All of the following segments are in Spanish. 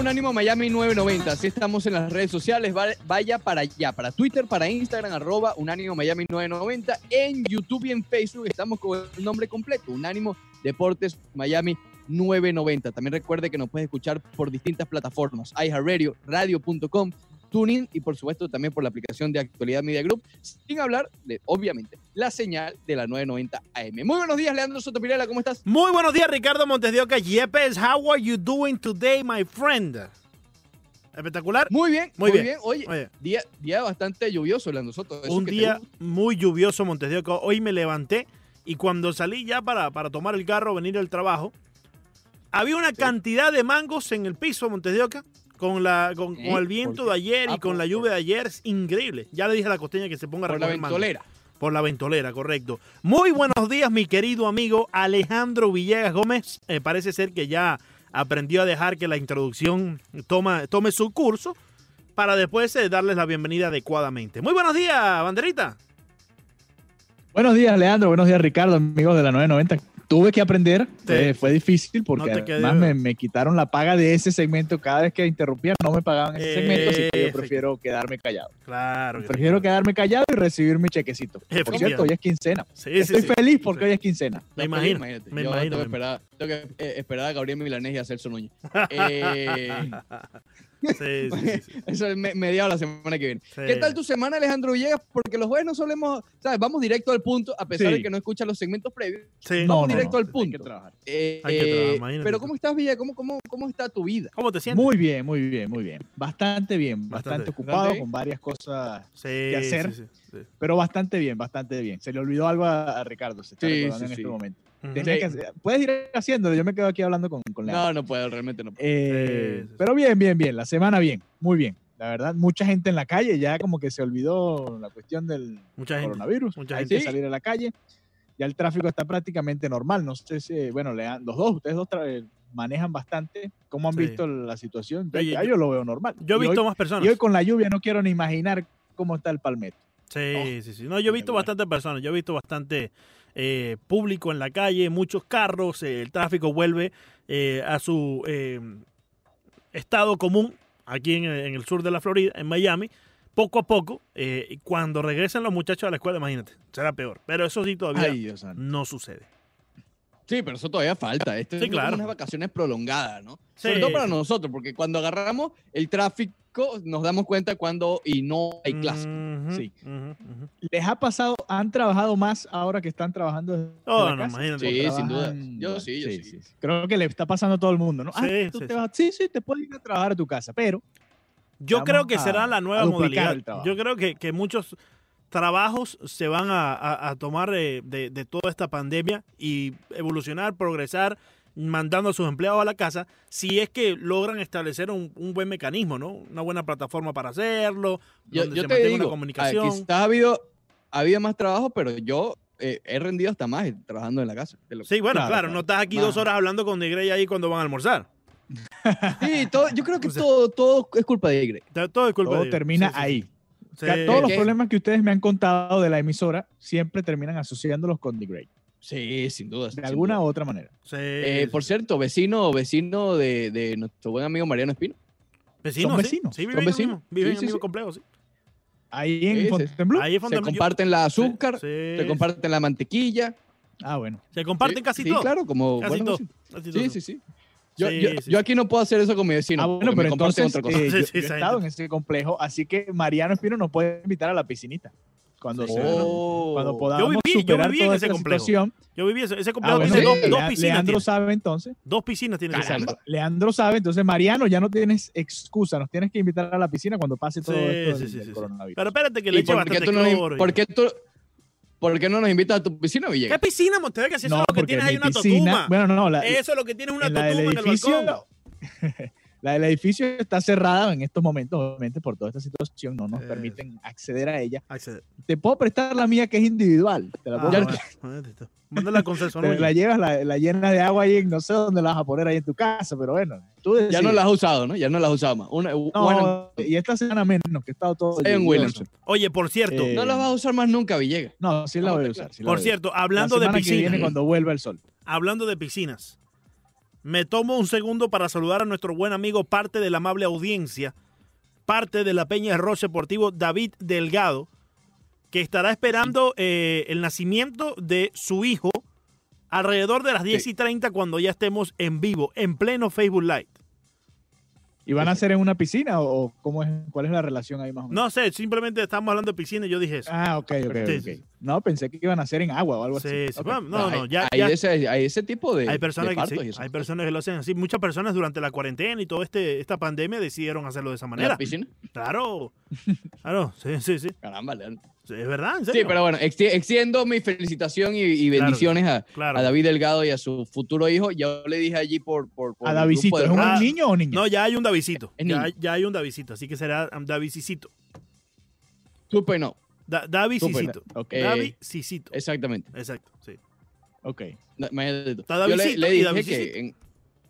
Unánimo Miami 990. Así estamos en las redes sociales. Va- Vaya para allá, para Twitter, para Instagram, arroba Unánimo Miami 990. En YouTube y en Facebook estamos con el nombre completo, Unánimo Deportes Miami 990. También recuerde que nos puede escuchar por distintas plataformas, iHeartRadio, radio.com, TuneIn y por supuesto también por la aplicación de Actualidad Media Group, sin hablar de, obviamente, la señal de la 990 AM. Muy buenos días, Leandro Sotopirela, ¿cómo estás? Muy buenos días, Ricardo Montes de Oca. Yepes, how are you doing today, my friend? Espectacular. Muy bien, Muy bien. bien. Oye, Oye, día, día bastante lluvioso, Leandro Soto. un día muy lluvioso, Montes de Oca. Hoy me levanté y cuando salí ya para, para tomar el carro, venir al trabajo, había una cantidad de mangos en el piso, Montes de Oca. Con, la, con, ¿Eh? con el viento de ayer y Ah, con por- la lluvia de ayer, es increíble. Ya le dije a la costeña que se ponga a Por la ventolera. Por la ventolera, correcto. Muy buenos días, mi querido amigo Alejandro Villegas Gómez. Eh, parece ser que ya aprendió a dejar que la introducción toma, tome su curso para después eh, darles la bienvenida adecuadamente. Muy buenos días, banderita. Buenos días, Leandro. Buenos días, Ricardo, amigos de la 990. Tuve que aprender, Sí. eh, fue difícil porque No además me, me quitaron la paga de ese segmento. Cada vez que interrumpían no me pagaban ese segmento, así que yo prefiero quedarme callado. Claro. Prefiero sí. quedarme callado y recibir mi chequecito. Por cierto, hoy es quincena. Sí, sí, Estoy sí. feliz porque Sí. hoy es quincena. Me No, imagino, imagínate. me Yo imagino, Tengo que, me esperar, tengo que eh, esperar a Gabriel Milanés y a Celso Núñez. Eh, Sí, sí, sí, sí. eso es me- mediado la semana que viene. Sí. ¿Qué tal tu semana, Alejandro Villegas? Porque los jueves no solemos, ¿sabes? Vamos directo al punto, a pesar Sí. de que no escuchas los segmentos previos. Sí. Vamos directo al hay punto. que trabajar. Eh, Hay que trabajar, eh, imagínate pero tú. ¿cómo estás, Villa? ¿Cómo, cómo, ¿Cómo está tu vida? ¿Cómo te sientes? Muy bien, muy bien, muy bien. Bastante bien, Bastante. bastante, ocupado Bastante con varias cosas, Sí, hacer. sí, sí, sí. pero bastante bien, bastante bien. Se le olvidó algo a, a Ricardo, se está Sí, recordando sí, en sí. este momento. Que puedes ir haciéndolo, yo me quedo aquí hablando con, con Leandro. No, no puedo, realmente no puedo. Eh, Sí, sí, sí. Pero bien, bien, bien. La semana bien, muy bien. La verdad, mucha gente en la calle, ya como que se olvidó la cuestión del Mucha gente. coronavirus. mucha Hay gente. que salir a la calle. Ya el tráfico está prácticamente normal. No sé si, bueno, los dos, ustedes dos eh, manejan bastante. ¿Cómo han Sí. visto la situación? Ya, Oye, ya yo- yo lo veo normal. Yo he hoy- visto más personas. y hoy con la lluvia no quiero ni imaginar cómo está el palmetto. Sí, Oh, sí, sí. No, yo he visto bastantes personas, yo he visto bastante eh, público en la calle, muchos carros, eh, el tráfico vuelve eh, a su eh, estado común aquí en, en el sur de la Florida, en Miami, poco a poco. eh, y cuando regresen los muchachos a la escuela, imagínate, será peor. Pero eso sí todavía Ay, no sucede. Sí, pero eso todavía falta. Esto Sí, es claro. unas vacaciones prolongadas, ¿no? Sí, Sobre todo para nosotros, porque cuando agarramos el tráfico nos damos cuenta cuando y no hay. Ujú, Sí. ¿Les ha pasado, han trabajado más ahora que están trabajando desde Oh, la no, casa? imagínate. Sí, ¿O sin duda. Yo sí, yo sí. Creo que le está pasando a todo el mundo, ¿no? Ah, Sí, tú sí, te sí. vas- sí, sí, te puedes ir a trabajar a tu casa, pero Yo creo que a- será la nueva modalidad. Yo creo que, que muchos trabajos se van a, a- a tomar eh, de, de toda esta pandemia y evolucionar, progresar, mandando a sus empleados a la casa, si es que logran establecer un, un buen mecanismo, ¿no? Una buena plataforma para hacerlo, Yo, donde yo se te mantenga digo, una comunicación. quizás ha habido, ha habido más trabajo, pero yo eh, he rendido hasta más trabajando en la casa. Lo- Sí, bueno, Claro, claro, claro. no estás aquí Más. dos horas hablando con Negrey ahí cuando van a almorzar. Sí, todo, yo creo que O sea- todo, todo es culpa de Igre. Todo- Todo es culpa todo de termina Sí, sí, ahí. sí. Todos los problemas que ustedes me han contado de la emisora siempre terminan asociándolos con The Great, Sí, sin duda. de sin alguna duda. u otra manera. Sí, Eh, sí, por sí. cierto, vecino, vecino de, de nuestro buen amigo Mariano Espino. Vecinos, son sí. vecinos, Sí, son viven, en viven Sí, en el sí, mismo sí. complejo, sí. Ahí en Sí, sí. Fontainebleau. Ahí Se Fontainebleau. comparten la azúcar, Sí, se comparten la mantequilla. Ah, bueno. Se comparten Sí, casi sí, todo. claro, como Casi todo. vecinos. Casi todo. Sí, sí, sí. Yo, Sí, yo, sí, yo sí. aquí no puedo hacer eso con mi vecino. ah, bueno, pero comparten entonces otra cosa. eh, Sí, yo, sí, yo he estado en ese complejo, así que Mariano Espino nos puede invitar a la piscinita. Cuando, Sí. se- Oh. cuando podamos viví- yo superar viví en toda ese esta complejo. situación. Yo viví ese, ese Ah, complejo bueno, tiene dos, Lea- dos piscinas. Leandro tiene. sabe entonces. Dos piscinas tiene Caramba. complejo. Leandro sabe, entonces Mariano ya no tienes excusa, nos tienes que invitar a la piscina cuando pase todo Sí, esto sí, del, sí, del sí, sí. coronavirus. Pero espérate que ¿Y le eche por qué, bastante tú no, nos- cloro. por, qué tú, ¿Por qué no nos invitas a tu piscina, ¿Qué Villegas? piscina, Montevega? Si eso no, es lo que tienes ahí una piscina, totuma. bueno, no, la, Eso es lo que tienes una en totuma en el balcón. la del edificio está cerrada en estos momentos, obviamente por toda esta situación, no nos Eh. permiten acceder a ella. Accede. Te puedo prestar la mía que es individual. Te la Ah, puedo bueno, prestar. bueno, listo. Mándala con Celso Te Núñez. la llevas, la, la llenas de agua ahí, no sé dónde la vas a poner ahí en tu casa, pero bueno, tú Ya no las has usado, ¿no? Ya no las has usado más. Una, No, bueno, y esta semana menos, que he estado todo en. Williamson. Oye, por cierto, Eh, no las vas a usar más nunca, Villegas. No, sí la voy a usar. sí la por voy cierto, hablando la de semana que viene piscinas, cuando vuelva el sol. hablando de piscinas, me tomo un segundo para saludar a nuestro buen amigo, parte de la amable audiencia, parte de la Peña de Roche Deportivo, David Delgado, que estará esperando eh, el nacimiento de su hijo alrededor de las 10 y 30 cuando ya estemos en vivo, en pleno Facebook Live. ¿Y van a hacer en una piscina o cómo es, cuál es la relación ahí más o menos? No sé, simplemente estamos hablando de piscina y yo dije eso. Ah, ok, ok, Sí, ok. sí. No, pensé que iban a hacer en agua o algo Sí, así. sí, Ok. bueno, no, no, hay, ya, hay ya- ese, hay ese tipo de, hay de personas que partos y esas hay personas que lo hacen así. Muchas personas durante la cuarentena y toda este, esta pandemia decidieron hacerlo de esa ¿En la manera. piscina? Claro, claro, sí, sí, sí, Caramba, Leandro. Es verdad, en Sí, pero bueno, exti- extiendo mi felicitación y, y Claro, bendiciones a, claro. a David Delgado y a su futuro hijo. Yo le dije allí por... por, por A Davidcito, ¿es un Ah, niño o niña? No, ya hay un Davidcito. Ya, ya hay un Davidcito, así que será Davidcito. Super no. Da, Davidcito. Super, ok. Eh, Davidcito. Exactamente. Exacto, sí. Ok. Está Yo le, dije que, en-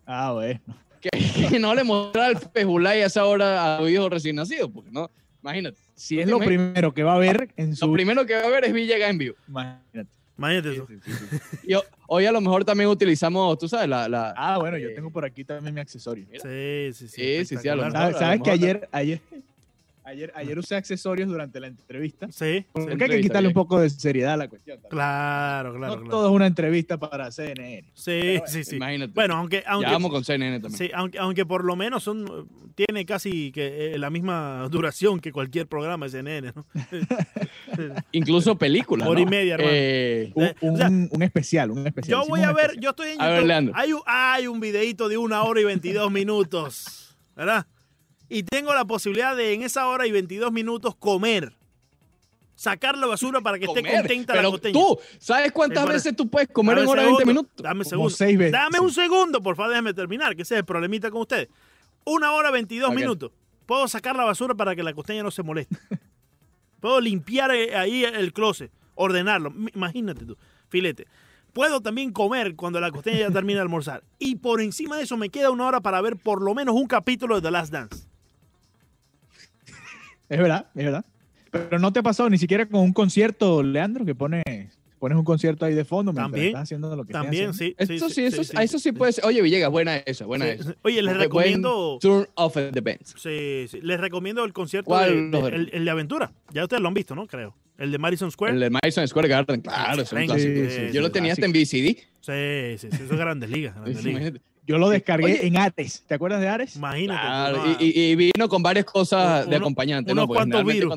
Ah, bueno. que, que no le mostrara el pejulay a esa hora a su hijo recién nacido, porque no, imagínate. Si ¿No es lo primero que va a ver en su... Lo primero que va a ver es Villegas en vivo. Imagínate. Imagínate eso. Y hoy a lo mejor también utilizamos, tú sabes, la... la Ah, bueno, yo Eh, tengo por aquí también mi accesorio. Mira. Sí, sí, sí. Sí, sí, sí, a lo espectacular. mejor. ¿Sabes, a que ayer, ayer, ayer, ayer usé accesorios durante la entrevista? Sí, Porque hay que quitarle un poco de seriedad a la cuestión. también. claro, claro, no claro. todo es una entrevista para CNN. Sí, sí, sí. Imagínate. Bueno, aunque, ya aunque, vamos con CNN también. sí, aunque, aunque por lo menos son, tiene casi que eh, la misma duración que cualquier programa de CNN, ¿no? Incluso películas, Hora y ¿no? media, hermano. Eh, Un, Eh, o sea, un- especial, un especial. Yo voy a ver, especial. yo estoy en A ver, YouTube. Leandro. hay, un, hay un videito de una hora y 22 minutos, ¿verdad? Y tengo la posibilidad de en esa hora y 22 minutos comer. Sacar la basura para que esté contenta la Pero costeña. tú, ¿sabes cuántas Sí, veces tú puedes comer en hora de segundo, 20 minutos? Dame segundo. seis veces. Dame un segundo, por favor, déjame terminar, que ese es el problemita con ustedes. Una hora 22 Ok. minutos. Puedo sacar la basura para que la costeña no se moleste. Puedo limpiar eh, ahí el closet, ordenarlo. Imagínate tú, filete. Puedo también comer cuando la costeña ya termine de almorzar. Y por encima de eso me queda una hora para ver por lo menos un capítulo de The Last Dance. Es verdad, es verdad. Pero no te ha pasado ni siquiera con un concierto, Leandro, que pones, pones un concierto ahí de fondo mientras También, estás haciendo lo que También, haciendo. sí. Eso sí, eso, eso sí puede ser. Oye, Villegas, buena esa, buena Sí. esa. Oye, les recomiendo. Turn off the Benz. Sí, sí, les recomiendo el concierto ¿Cuál de, el, el de Aventura. Ya ustedes lo han visto, ¿no? Creo. El de Madison Square. El de Madison Square Garden, claro, es un clásico. Sí, sí, Yo sí, lo tenía hasta en. VCD. Sí, sí, sí, eso es Grandes Ligas. Grandes Ligas. Yo lo descargué Oye. en Ares. ¿Te acuerdas de Ares? Imagínate. Claro, y, vino con varias cosas de acompañante, unos ¿no? Cuantos virus,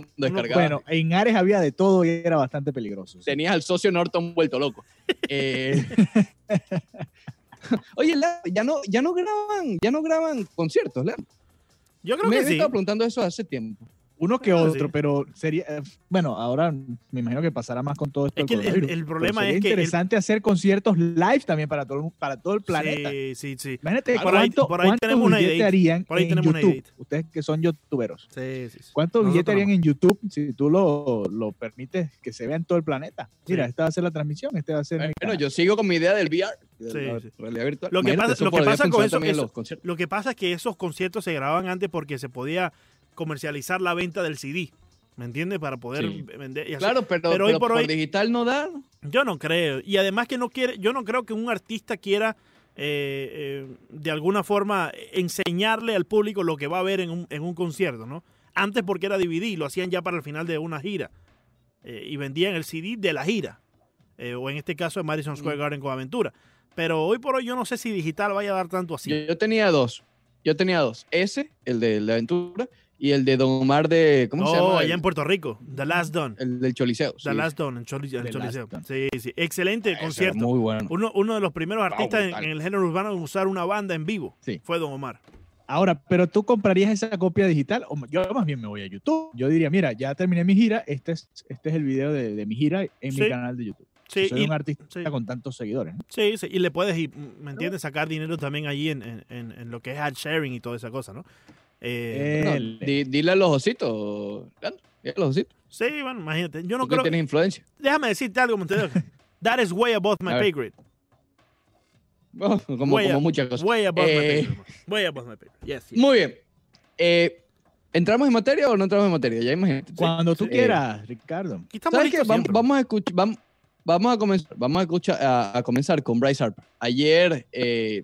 Bueno, en Ares había de todo y era bastante peligroso. sí. tenías al socio Norton vuelto loco. Eh, Oye, ya no, ya no graban, ya no graban conciertos, Leandro. Yo creo Me que he sí. estado preguntando eso hace tiempo. Uno que Ah, otro, sí. pero sería. Bueno, ahora me imagino que pasará más con todo esto. Es que el- el- el pero problema sería es que el- interesante hacer conciertos live también para todo, el- para todo el planeta. Sí, sí, sí. Imagínate Por ahí- cuánto, por ahí cuántos tenemos una harían Por ahí en tenemos YouTube. Ustedes que son youtuberos. Sí, sí, sí. ¿Cuántos Nosotros billetes harían en YouTube si tú lo, lo permites que se vea en todo el planeta? Mira, Sí. esta va a ser la transmisión, este va a ser Bueno, yo sigo con mi idea del VR, de Sí, realidad virtual. Lo que Imagínate, pasa- lo que podría pasa con funcionar eso- también en eso- los conciertos. Lo que pasa es que esos conciertos se grababan antes porque se podía comercializar la venta del CD. ¿Me entiendes? Para poder Sí. vender. y. Claro, pero, Pero hoy pero por por, hoy- digital no da. Yo no creo. Y además que no quiere, yo no creo que un artista quiera eh, eh, de alguna forma enseñarle al público lo que va a ver en un, en un concierto, ¿no? Antes porque era DVD, lo hacían ya para el final de una gira. Eh, y vendían el CD de la gira. O en este caso de Madison Square Mm. Garden con Aventura. Pero hoy por hoy yo no sé si digital vaya a dar tanto así. Yo, yo tenía dos. Yo tenía dos. Ese, el de la aventura, y el de Don Omar de. ¿Cómo se no, llama? allá El, en Puerto Rico. The Last Done. el del Choliseo. The sí. Last Done en, Choli- en The Choliseo. Sí, sí. Excelente concierto. Muy bueno. Uno, uno de los primeros Wow, artistas en, el género urbano en usar una banda en vivo Sí. fue Don Omar. Ahora, pero tú comprarías esa copia digital, o yo más bien me voy a YouTube. Yo diría, mira, ya terminé mi gira, este es, este es el video de, de mi gira en Sí. mi canal de YouTube. Sí, Soy y, un artista sí. con tantos seguidores. ¿no? sí, sí, y le puedes, y, ¿me entiendes? Sacar dinero también allí en, en- en- en lo que es ad sharing y toda esa cosa, ¿no? Eh, di- dile a los ositos, Leandro. Dile a los ositos. sí, bueno, imagínate. Yo no Tú que creo. tienes influencia. Déjame decirte algo, Montevideo. That is way above my pay grade. Como, Way como up- muchas cosas. Way above my pay grade. Way above my pay grade. Yes, yes. Muy bien. Eh, ¿Entramos en materia o no entramos en materia? Ya imagínate. Cuando tú quieras, Ricardo. Aquí estamos ¿Sabes qué? listos Vamos, a escuchar, vamos, vamos a comenzar, vamos a, escuchar, a, a comenzar con Bryce Harper. Ayer, eh,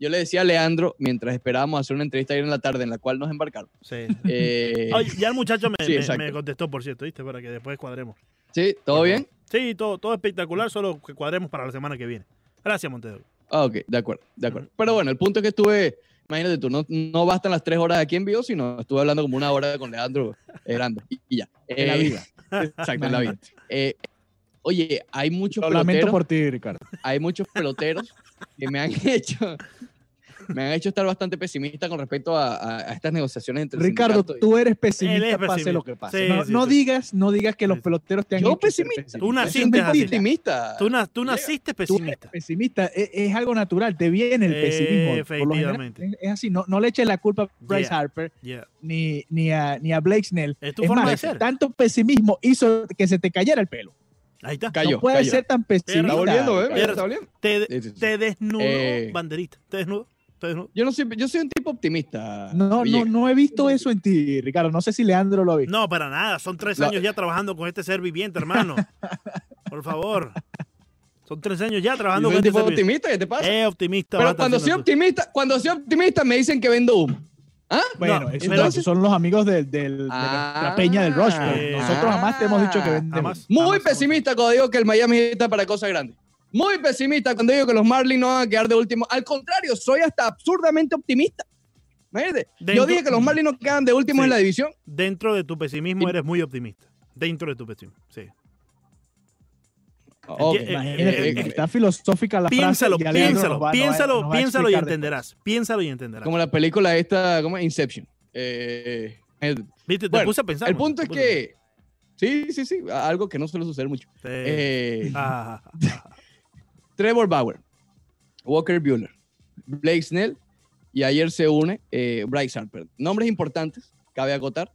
yo le decía a Leandro, mientras esperábamos hacer una entrevista ayer en la tarde, en la cual nos embarcaron. Sí. eh, Oye, ya el muchacho me, Sí, me- exacto. me contestó, por cierto, ¿viste? Para que después cuadremos. ¿Sí? ¿Todo bien? Sí, todo, todo espectacular, solo que cuadremos para la semana que viene. Gracias, Montevideo. Ah, ok, de acuerdo, de acuerdo. Pero bueno, el punto es que estuve, imagínate tú, no, no bastan las tres horas aquí en vivo, sino estuve hablando como una hora con Leandro eh, grande y, y ya. En la Eh, vida. Exacto, en la vida. Eh, oye, hay muchos Lo lamento peloteros, por ti, Ricardo. hay muchos peloteros que me han hecho, me han hecho estar bastante pesimista con respecto a, a- a estas negociaciones entre Ricardo, tú eres pesimista, es pase pesimista. lo que pase. Sí, no sí, no sí. digas, no digas que los peloteros te han Yo hecho pesimista. pesimista. Tú naciste optimista. Tú, na- tú naciste Tú eres pesimista. pesimista, es, es algo natural, te viene el pesimismo. Lo general, Efectivamente. es, es así, no, no le eches la culpa a Bryce Yeah. Harper Yeah. ni, ni, a, ni a Blake Snell. Es tu Es forma más, de ser. tanto pesimismo hizo que se te cayera el pelo. Ahí está. Cayó, no puedes cayó. ser tan pesimista. Está volviendo, ¿eh? Pero- Está volviendo. Te, desnudo, Eh. banderita. Te desnudo. Te desnudo. Yo no soy, yo soy un tipo optimista. No, no, Villegas. no he visto eso en ti, Ricardo. No sé si Leandro lo ha visto. No, para nada. Son tres No. años ya trabajando con este ser viviente, hermano. Por favor. Son tres años ya Yo trabajando soy con un este tipo ser viviente. optimista, ¿qué te pasa? Es optimista. Pero cuando soy optimista, cuando soy optimista me dicen que vendo humo. ¿Ah? Bueno, No, esos son los amigos del, del- de Ah. la peña del Rush. pero Eh, Nosotros jamás te hemos dicho que vendemos. Jamás. Muy jamás, pesimista cuando digo que el Miami está para cosas grandes. Muy pesimista cuando digo que los Marlins no van a quedar de último. Al contrario, soy hasta absurdamente optimista. Imagínate. Yo Dentro- dije que los Marlins no quedan de último Sí. en la división. Dentro de tu pesimismo eres muy optimista. Dentro de tu pesimismo. Sí. Eh, Imagínate, eh, eh, está filosófica la Piénsalo, frase. piénsalo, nos va- piénsalo, nos va a piénsalo y entenderás. Piénsalo y entenderás. Como la película esta, ¿cómo es? Inception. Eh, eh, Viste, te bueno, puse a pensar. el punto es que. Sí, sí, sí. Algo que no suele suceder mucho. Sí. Eh, Ah, Trevor Bauer, Walker Bueller, Blake Snell y ayer se une eh, Bryce Harper. Nombres importantes, cabe acotar,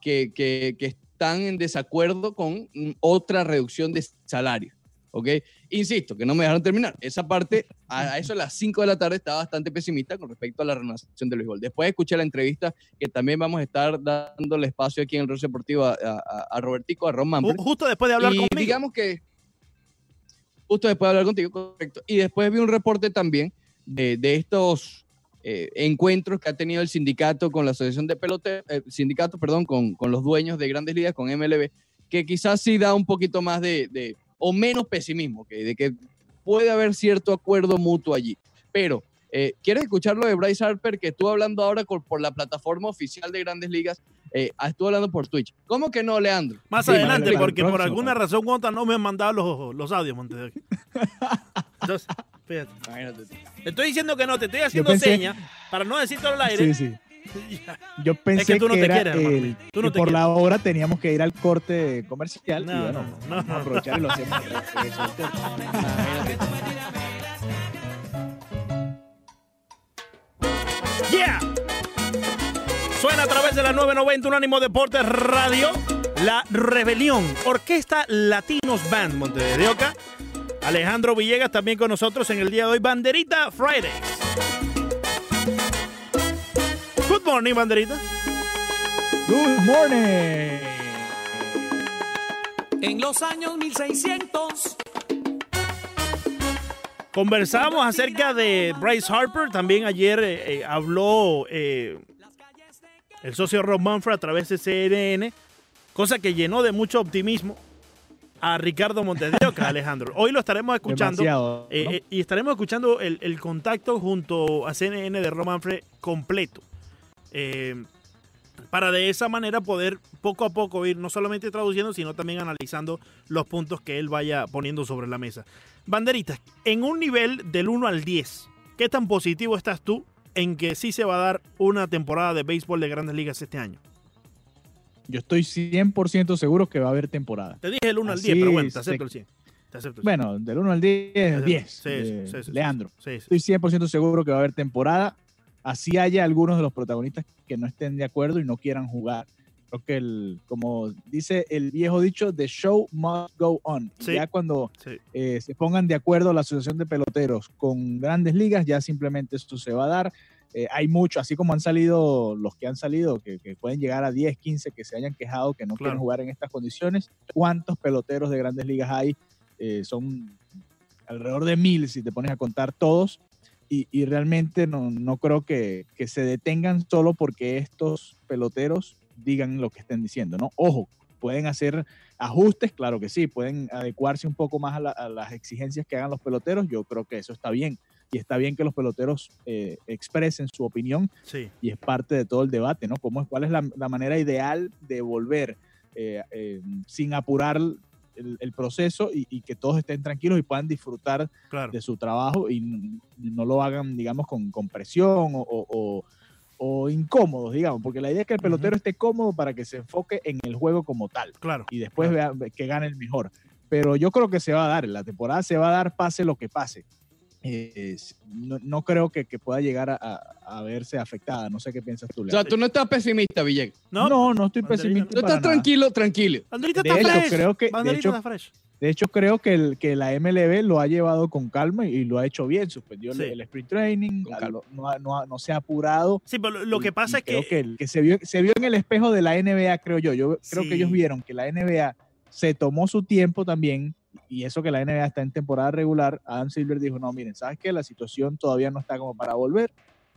que, que- que están en desacuerdo con mm, otra reducción de salario. ¿Ok? Insisto, que no me dejaron terminar. Esa parte, a, eso a las 5 de la tarde, estaba bastante pesimista con respecto a la renovación del béisbol. Después escuché la entrevista que también vamos a estar dándole espacio aquí en el Rol Deportivo a, a- a Robertico, a Ron Manfred Ju- Justo después de hablar y conmigo. digamos que justo después de hablar contigo, correcto. Y después vi un reporte también de, de estos eh, encuentros que ha tenido el sindicato con la asociación de pelote, eh, sindicato, perdón, con, con los dueños de grandes ligas, con MLB, que quizás sí da un poquito más de, de- o menos pesimismo, que, de que puede haber cierto acuerdo mutuo allí. Pero, eh, ¿quieres escuchar lo de Bryce Harper que estuvo hablando ahora por, por la plataforma oficial de grandes ligas? Eh, estuvo hablando por Twitch. ¿Cómo que no, Leandro? Más Sí, adelante, porque por alguna razón Gonta no me han mandado los, los audios. Entonces, fíjate. Imagínate. Te estoy diciendo que no, te estoy haciendo pensé- señas para no decirte al aire. Sí, sí. Yo pensé que tú no te era quieres, el- Tú no que te por quieres. la hora teníamos que ir al corte comercial. No, y bueno, no, no, aprovechar y lo hacemos. Yeah. Suena a través de la 990 Unánimo Deportes Radio. La Rebelión, Orquesta Latinos Band Monte de Oca. Alejandro Villegas también con nosotros en el día de hoy. Banderita Fridays. Good morning, Banderita. Good morning. En los años 1600, Conversamos acerca de Bryce Harper. También ayer eh, eh, habló eh, el socio Rob Manfred a través de CNN, cosa que llenó de mucho optimismo a Ricardo Montedioca, Alejandro. Hoy lo estaremos escuchando. Eh, ¿no? eh, y estaremos escuchando el, el contacto junto a CNN de Rob Manfred completo. Eh, para de esa manera poder poco a poco ir no solamente traduciendo, sino también analizando los puntos que él vaya poniendo sobre la mesa. Banderitas, en un nivel del 1 al 10, ¿qué tan positivo estás tú en que sí se va a dar una temporada de béisbol de grandes ligas este año? Yo estoy 100% seguro que va a haber temporada. Te dije el 1 al Así 10, pero bueno, te acepto el 100. Te acepto el 100. Bueno, del 1 al 10, 10. Sí, eh, sí, sí. Leandro. Estoy 100% seguro que va a haber temporada. Así haya algunos de los protagonistas que no estén de acuerdo y no quieran jugar. Creo que, el, como dice el viejo dicho, the show must go on. Ya cuando eh, se pongan de acuerdo la Asociación de Peloteros con grandes ligas, ya simplemente esto se va a dar. Eh, hay mucho, así como han salido los que han salido, que, que pueden llegar a 10, 15, que se hayan quejado que no Claro. quieren jugar en estas condiciones. ¿Cuántos peloteros de grandes ligas hay? Eh, son alrededor de mil si te pones a contar todos. y, y realmente no, no creo que, que se detengan solo porque estos peloteros digan lo que estén diciendo, ¿no? Ojo, pueden hacer ajustes, claro que sí, pueden adecuarse un poco más a, la- a las exigencias que hagan los peloteros, yo creo que eso está bien. Y está bien que los peloteros eh, expresen su opinión Sí, y es parte de todo el debate, ¿no? ¿Cómo es, ¿Cuál es la, la manera ideal de volver eh, eh, sin apurar el, el proceso y, y que todos estén tranquilos y puedan disfrutar claro. de su trabajo y no lo hagan, digamos, con, con presión o, o- o- o incómodos, digamos, porque la idea es que el pelotero esté cómodo para que se enfoque en el juego como tal Claro. y después vea que gane el mejor. Pero yo creo que se va a dar, la temporada se va a dar pase lo que pase. Eh, no, no creo que, que pueda llegar a, a- a verse afectada. No sé qué piensas tú, O sea, tú no estás pesimista, Villegas. No, No, no, estoy Banderita, pesimista. Tú estás nada. tranquilo, tranquilo. Banderita De está hecho, fresh. creo que- de hecho, está fresh. De hecho, creo que, el, que la MLB lo ha llevado con calma y lo ha hecho bien. Suspendió el- Sí. el, sprint training, no, no no se ha apurado. Sí, pero lo- que pasa y es creo que, el que se, vio, se vio en el espejo de la NBA, creo yo. Yo creo Sí. que ellos vieron que la NBA se tomó su tiempo también. Y eso que la NBA está en temporada regular, Adam Silver dijo, no, miren, ¿sabes qué? La situación todavía no está como para volver.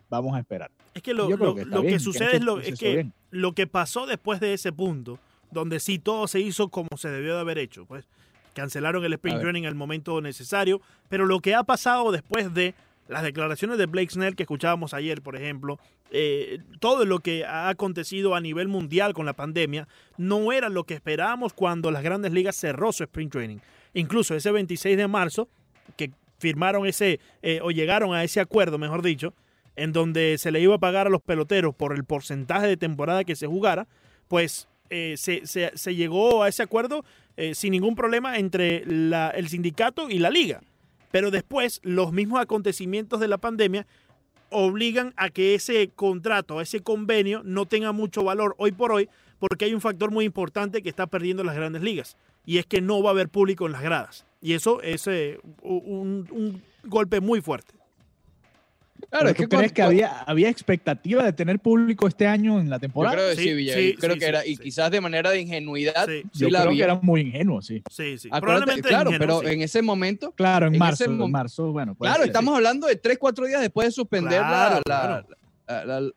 Vamos a esperar. es que lo, que sucede es, lo, que bien. lo que pasó después de ese punto, donde sí todo se hizo como se debió de haber hecho, pues cancelaron el sprint training el momento necesario, pero lo que ha pasado después de las declaraciones de Blake Snell que escuchábamos ayer, por ejemplo, eh, todo lo que ha acontecido a nivel mundial con la pandemia, no era lo que esperábamos cuando las grandes ligas cerró su sprint training. Incluso ese 26 de marzo, que firmaron ese, eh, o llegaron a ese acuerdo, mejor dicho, en donde se le iba a pagar a los peloteros por el porcentaje de temporada que se jugara, pues eh, se, llegó a ese acuerdo eh, sin ningún problema entre el sindicato y la liga. Pero después, los mismos acontecimientos de la pandemia obligan a que ese contrato, ese convenio, no tenga mucho valor hoy por hoy, porque hay un factor muy importante que está perdiendo las grandes ligas, y es que no va a haber público en las gradas. Y eso es eh, un, un golpe muy fuerte. Claro, ¿Pero es ¿Tú que crees cuando- que había, había expectativa de tener público este año en la Yo temporada? creo que sí, Sí, sí, creo sí, que sí, era, y sí. quizás de manera de ingenuidad, Sí. sí Yo la creo que era muy ingenuo, sí. Sí, sí. Acuérdate, Probablemente claro, ingenuo, pero sí. en ese momento, Claro, en, En marzo, ese en marzo, bueno. puede claro, ser. estamos hablando de 3, 4 días después de suspender la- Claro, la, claro. la- la-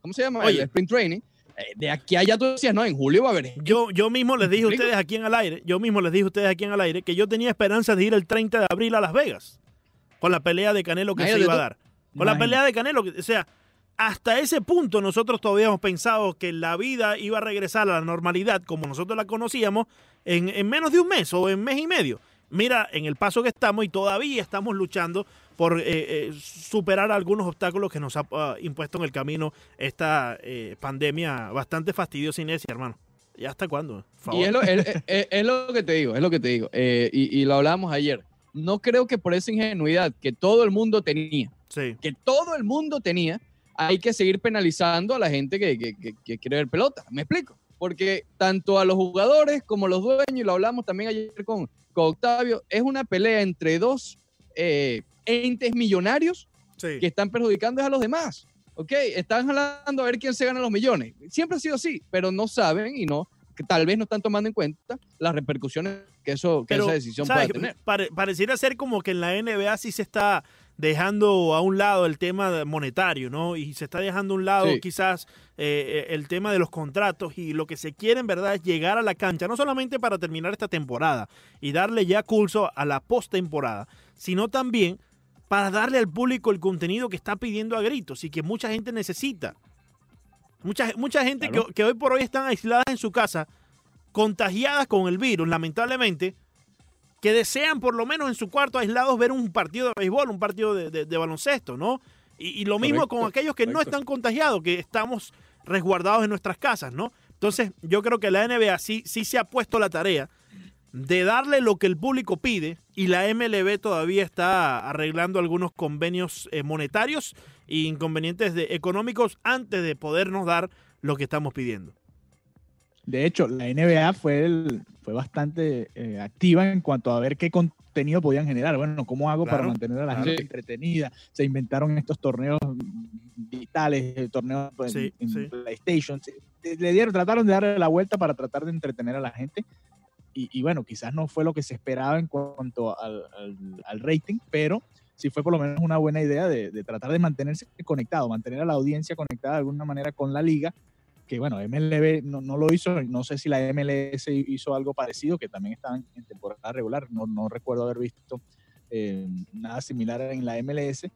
¿Cómo se llama? Oye. el sprint training. Eh, De aquí a allá tú decías, no, en julio va a haber. Yo, yo mismo les dije a ustedes aquí en el aire, yo mismo les dije a ustedes aquí en el aire que yo tenía esperanzas de ir el 30 de abril a Las Vegas con la pelea de Canelo que se iba a dar. Con la pelea de Canelo, que- o sea, hasta ese punto nosotros todavía hemos pensado que la vida iba a regresar a la normalidad como nosotros la conocíamos en, en menos de un mes o en mes y medio. Mira, en el paso que estamos y todavía estamos luchando por eh, eh, superar algunos obstáculos que nos ha ah, impuesto en el camino esta eh, pandemia bastante fastidiosa y necia, hermano. ¿Y hasta cuándo? Y es lo, es- es- es lo que te digo, es lo que te digo. Y, y lo hablábamos ayer. No creo que por esa ingenuidad que todo el mundo tenía, Sí, que todo el mundo tenía, hay que seguir penalizando a la gente que, que- que- que quiere ver pelota. ¿Me explico? Porque tanto a los jugadores como a los dueños, y lo hablamos también ayer con, con Octavio, es una pelea entre dos eh, entes millonarios sí. que están perjudicando a los demás. ¿Ok? Están jalando a ver quién se gana los millones. Siempre ha sido así, pero no saben y no, que tal vez no están tomando en cuenta las repercusiones que, eso, que Pero, esa decisión pueda tener. Pare- pareciera ser como que en la NBA sí se está dejando a un lado el tema monetario, ¿no? Y se está dejando a un lado Sí. quizás eh, eh, el tema de los contratos y lo que se quiere en verdad es llegar a la cancha, no solamente para terminar esta temporada y darle ya curso a la postemporada, sino también para darle al público el contenido que está pidiendo a gritos y que mucha gente necesita. Mucha, mucha gente Claro. que, que hoy por hoy están aisladas en su casa, contagiadas con el virus, lamentablemente, que desean por lo menos en su cuarto aislados ver un partido de béisbol, un partido de, de- de baloncesto, ¿no? Y, y lo mismo con aquellos que no están contagiados, que estamos resguardados en nuestras casas, ¿no? Entonces, yo creo que la NBA sí, sí se ha puesto la tarea de darle lo que el público pide y la MLB todavía está arreglando algunos convenios eh, monetarios e inconvenientes de- económicos antes de podernos dar lo que estamos pidiendo. De hecho, la NBA fue, el- fue bastante eh, activa en cuanto a ver qué contenido podían generar. Bueno, ¿cómo hago para mantener a la claro. gente Sí. entretenida? Se inventaron estos torneos digitales, eh, torneos en, Sí, en sí. PlayStation. Le dieron, trataron de darle la vuelta para tratar de entretener a la gente. Y, y bueno, quizás no fue lo que se esperaba en cuanto al, al- al rating, pero sí fue por lo menos una buena idea de, de tratar de mantenerse conectado, mantener a la audiencia conectada de alguna manera con la liga, que bueno, MLB no, no lo hizo, no sé si la MLS hizo algo parecido, que también estaban en temporada regular, no, no recuerdo haber visto eh, nada similar en la MLS,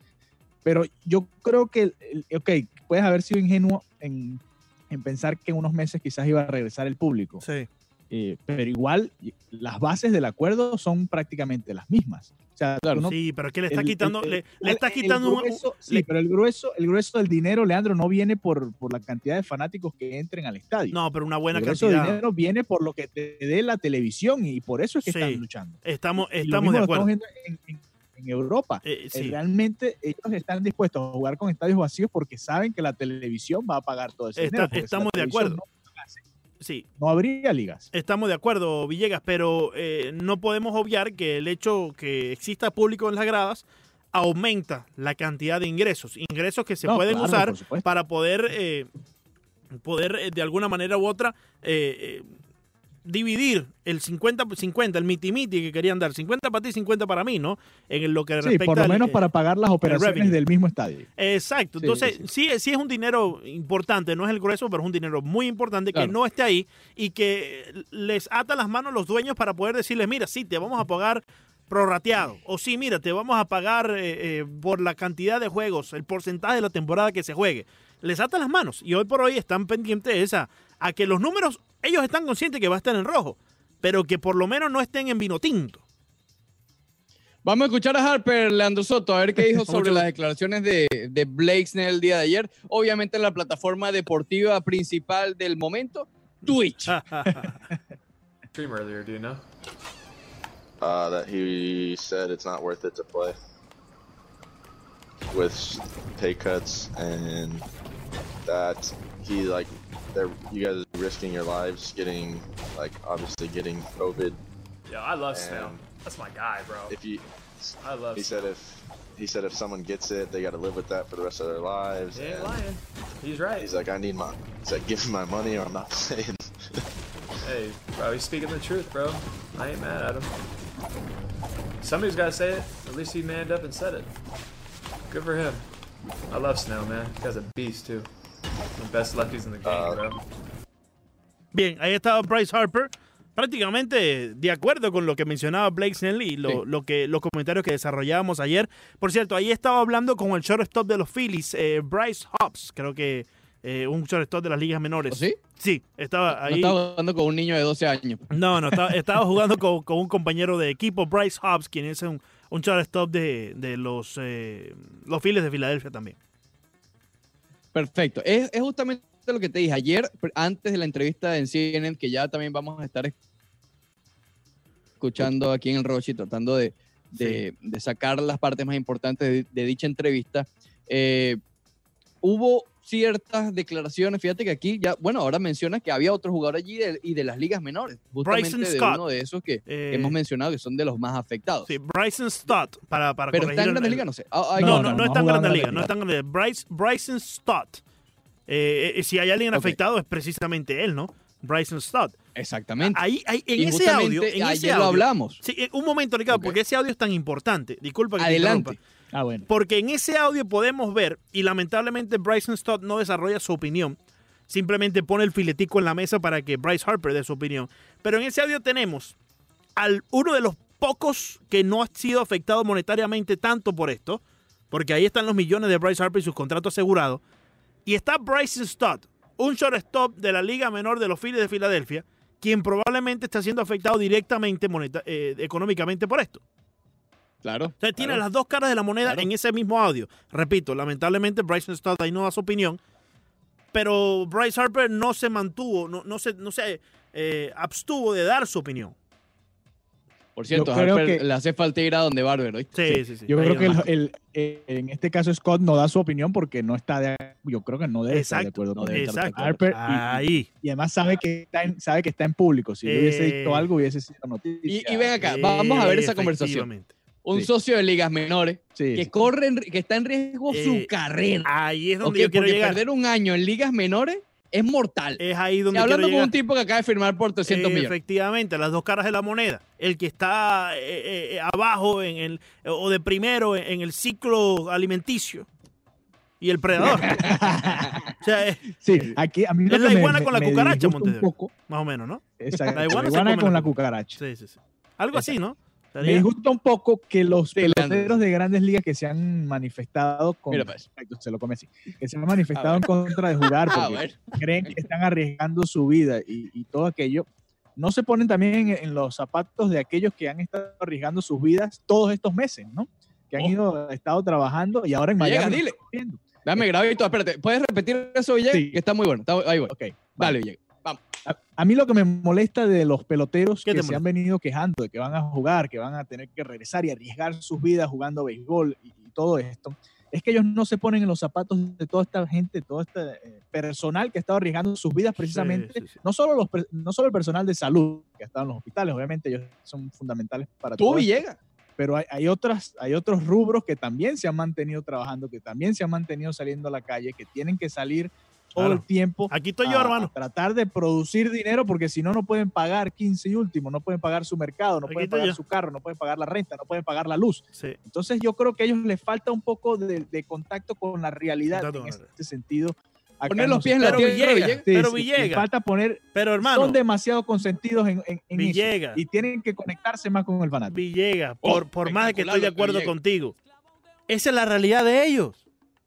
pero yo creo que, ok, puedes haber sido ingenuo en, en pensar que en unos meses quizás iba a regresar el público, Sí. eh, pero igual las bases del acuerdo son prácticamente las mismas. O sea, tú no- Sí, pero es que le está el- quitando, el- le, el- le está quitando un- grueso- un- sí, le- pero el grueso, el grueso del dinero, Leandro, no viene por, por la cantidad de fanáticos que entren al estadio. no, pero una buena el grueso del cantidad. dinero viene por lo que te dé la televisión y por eso es que Sí. están luchando. Estamos, estamos de acuerdo. estamos en, en- en Europa. Eh, Eh, sí. Realmente ellos están dispuestos a jugar con estadios vacíos porque saben que la televisión va a pagar todo ese Está- dinero. estamos de acuerdo. No, sí, no habría ligas. Estamos de acuerdo, Villegas, pero eh, no podemos obviar que el hecho que exista público en las gradas aumenta la cantidad de ingresos, ingresos que se No, pueden claro, usar para poder, eh, poder eh, de alguna manera u otra eh, dividir el 50-50, el miti-miti que querían dar, 50 para ti, 50 para mí, ¿no? En lo que Sí, respecta por lo al, menos eh, para pagar las operaciones del mismo estadio. Exacto. Sí, Entonces, sí, sí, sí, es un dinero importante, no es el grueso, pero es un dinero muy importante Claro. que no esté ahí y que les ata las manos los dueños para poder decirles, mira, sí, te vamos a pagar prorrateado. O sí, mira, te vamos a pagar eh, eh, por la cantidad de juegos, el porcentaje de la temporada que se juegue. Les ata las manos y hoy por hoy están pendientes de esa, a que los números, ellos están conscientes que va a estar en rojo, pero que por lo menos no estén en vino tinto. Vamos a escuchar a Harper Leandro Soto a ver qué dijo sobre las declaraciones de, de Blake Snell el día de ayer. Obviamente en la plataforma deportiva principal del momento, Twitch. stream earlier, do you know? uh, that he said it's not worth it to play with pay cuts and that he like they're you guys are risking your lives getting like obviously getting COVID. Yeah, I love. And That's my guy, bro. if you, I love he said if he said if someone gets it, they got to live with that for the rest of their lives. He ain't lying. He's right. He's like, I need my. He's like, give me my money or I'm not playing. Hey, bro, he's speaking the truth, bro. I ain't mad at him. Somebody's got to say it. At least he manned up and said it. Good for him. I love Snell, man. This guy's a beast, too. The best lefties in the game, bro. Bien, ahí estaba Bryce Harper, prácticamente de acuerdo con lo que mencionaba Blake Snell y lo, Sí. lo que, los comentarios que desarrollábamos ayer. Por cierto, ahí estaba hablando con el shortstop de los Phillies, eh, Bryce Hobbs, creo que eh, un shortstop de las ligas menores. ¿Oh, sí? Sí, estaba No ahí. estaba jugando con un niño de 12 años. No, no, estaba, estaba jugando con, con un compañero de equipo, Bryce Hobbs, quien es un, un shortstop de, de los, eh, los Phillies de Filadelfia también. Perfecto. Es, es justamente lo que te dije ayer, antes de la entrevista en CNN, que ya también vamos a estar escuchando aquí en el Rochi, tratando de, de- de sacar las partes más importantes de, de dicha entrevista. Eh, hubo ciertas declaraciones, fíjate que aquí ya, bueno, ahora mencionas que había otro jugador allí de- y de las ligas menores, justamente Bryson de Scott. uno de esos que, Eh, que hemos mencionado que son de los más afectados. Sí, Bryson Stott, para, para Pero corregir está en Grandes Ligas, no sé. Ah, No, No, no, no, no, no está en Grandes Ligas, no está en Grandes Ligas. Bryce, Bryson Stott. Eh, eh, si hay alguien afectado es precisamente él, ¿no? Bryson Stott. Exactamente. Ahí, ahí, en y ese audio, en ese audio, lo hablamos. Sí, eh, un momento, Ricardo, porque ese audio es tan importante. Disculpa que te Adelante. interrumpa. Ah. Porque en ese audio podemos ver, y lamentablemente Bryson Stott no desarrolla su opinión, simplemente pone el filetico en la mesa para que Bryce Harper dé su opinión. Pero en ese audio tenemos al uno de los pocos que no ha sido afectado monetariamente tanto por esto, porque ahí están los millones de Bryce Harper y sus contratos asegurados, y está Bryson Stott, un shortstop de la Liga Menor de los Phillies de Filadelfia, quien probablemente está siendo afectado directamente eh, económicamente por esto. Claro. O sea, tiene claro. las dos caras de la moneda Claro. en ese mismo audio. Repito, lamentablemente Bryson Stott ahí no da su opinión, pero Bryce Harper no se mantuvo, no, no se, no se eh, abstuvo de dar su opinión. Por cierto, Harper que- le hace falta ir a donde Barber. Sí, sí, sí. Yo creo que el- nomás. el- el- en este caso Scott no da su opinión porque no está de yo creo que no debe estar de Exacto, acuerdo no con exacto. Harper y- Ahí. y, además sabe que está en, sabe que está en público. Si le hubiese Eh, dicho algo hubiese sido noticia. Y, y ven acá, vamos a ver esa conversación. Un Sí. socio de ligas menores Sí, que sí. corre, en- que está en riesgo Eh, su carrera. Ahí es donde yo quiero Porque llegar. perder un año en ligas menores es mortal. Es ahí Y donde hablando quiero con llegar. un tipo que acaba de firmar por 300 Eh, millones. Efectivamente, las dos caras de la moneda. El que está eh, eh, abajo en el, o de primero en, en el ciclo alimenticio y el predador. o sea, es Sí, aquí a mí Es la iguana me- con la me cucaracha, poco. más o menos, ¿no? Exacto, La la iguana iguana, se come con la la cucaracha. Sí, sí, sí. Algo así, ¿no? Me disgusta un poco que los Sí, peloteros de grandes ligas que se han manifestado con Mira, pues. Se lo come así, que se han manifestado en contra de jugar porque creen que están arriesgando su vida y, y todo aquello, no se ponen también en, en los zapatos de aquellos que han estado arriesgando sus vidas todos estos meses, ¿no? Que han Oh. ido, estado trabajando y ahora en Miami. lo dile. Dame grabito, espérate. ¿Puedes repetir eso, Villegas? Sí. Que está muy bueno. Está- ahí voy. Ok, Dale, Villegas. Vamos. A, a mí lo que me molesta de los peloteros ¿Qué que se han venido quejando de que van a jugar, que van a tener que regresar y arriesgar sus vidas jugando béisbol y, y todo esto, es que ellos no se ponen en los zapatos de toda esta gente, todo este eh, personal que ha estado arriesgando sus vidas precisamente, Sí, sí, sí. no solo los no solo el personal de salud que ha estado en los hospitales, obviamente ellos son fundamentales para Tú, todo esto, Villegas. pero hay, hay otras hay otros rubros que también se han mantenido trabajando, que también se han mantenido saliendo a la calle, que tienen que salir todo Claro. el tiempo Aquí estoy yo, a- hermano. a tratar de producir dinero porque si no, no pueden pagar 15 y último, no pueden pagar su mercado, no Aquí pueden pagar yo. su carro, no pueden pagar la renta, no pueden pagar la luz. Sí. Entonces yo creo que a ellos les falta un poco de, de contacto con la realidad en este sentido. acá Poner los pies en la Pero tierra, Villegas, Villegas. Sí, pero Villegas, falta poner, pero hermano, son demasiado consentidos en, en, en eso Villegas, y tienen que conectarse más con el fanático. Villegas, Oh, por, por más de que estoy de acuerdo Villegas. contigo, esa es la realidad de ellos.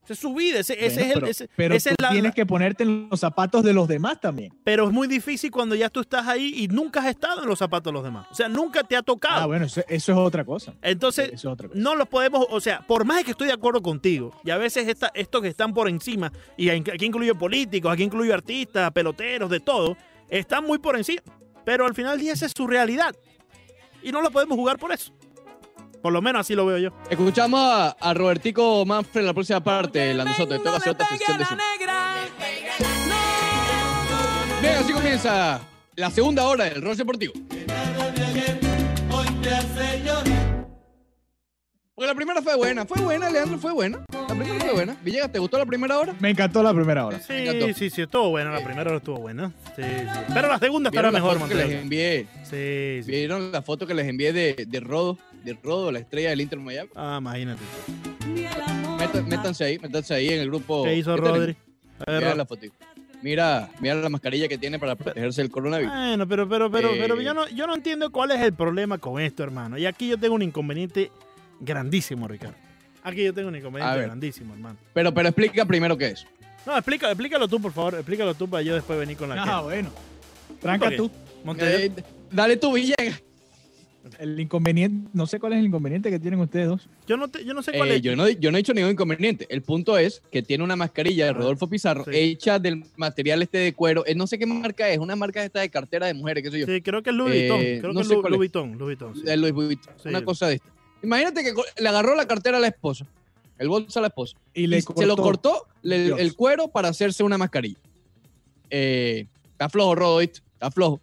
Esa es su vida, ese, ese Bueno, es el... pero ese- pero tú es la- tienes que ponerte en los zapatos de los demás también. pero es muy difícil cuando ya tú estás ahí y nunca has estado en los zapatos de los demás. O sea, nunca te ha tocado. Ah, bueno, eso, eso es otra cosa. Entonces, eso es otra cosa. no los podemos, o sea, por más que estoy de acuerdo contigo, y a veces esta- estos que están por encima, y aquí incluyo políticos, aquí incluyo artistas, peloteros, de todo, están muy por encima. Pero al final del día esa es su realidad. Y no lo podemos jugar por eso. Por lo menos así lo veo yo. Escuchamos a, a Robertico Manfred en la próxima parte, la nosotros. Esto va a ser otra sección de. Bien, así comienza la segunda hora del Rol Deportivo. Porque la primera fue buena. Fue buena, Leandro, fue buena. La primera fue buena. Villegas, ¿te gustó la primera hora? Me encantó la primera hora. Sí, encantó. sí, sí, estuvo bueno. La primera hora estuvo buena. Sí, sí. Pero la segunda estará ¿Vieron la mejor, foto que les Montero. envié? Sí, sí. ¿Vieron la foto que les envié de, de Rodo? De Rodo, la estrella del Inter Miami. Ah, imagínate. Meta- métanse ahí, métanse ahí en el grupo. ¿Qué hizo tenemos? Rodri? A ver, Mira Rod- la foto. Mira, mira la mascarilla que tiene para protegerse del coronavirus. Bueno, pero, pero, pero, pero Eh. yo no, yo no entiendo cuál es el problema con esto, hermano. Y aquí yo tengo un inconveniente grandísimo, Ricardo. Aquí yo tengo un inconveniente grandísimo, hermano. Pero, pero explica primero qué es. No, explica, explícalo tú, por favor. Explícalo tú para yo después venir con la Ah, bueno. Tranca ¿Por qué? tú. Eh, dale tu Villegas. El inconveniente, no sé cuál es el inconveniente que tienen ustedes dos. Yo no, te- yo no sé cuál Eh, es. yo, no, yo no he hecho ningún inconveniente. El punto es que tiene una mascarilla de Rodolfo Pizarro sí. hecha del material este de cuero. Eh, no sé qué marca es, una marca esta de cartera de mujeres, qué sé yo. Sí, creo que es Louis Eh, Vuitton. Creo no que es sé Lu- cuál es. Louis Vuitton. Louis Vuitton, sí. de Louis Vuitton, Sí. una cosa de esta. Imagínate que le agarró la cartera a la esposa, el bolso a la esposa, Y y le se lo cortó le- el, cuero para hacerse una mascarilla. Eh, está flojo, Rodo, ¿viste? Está flojo.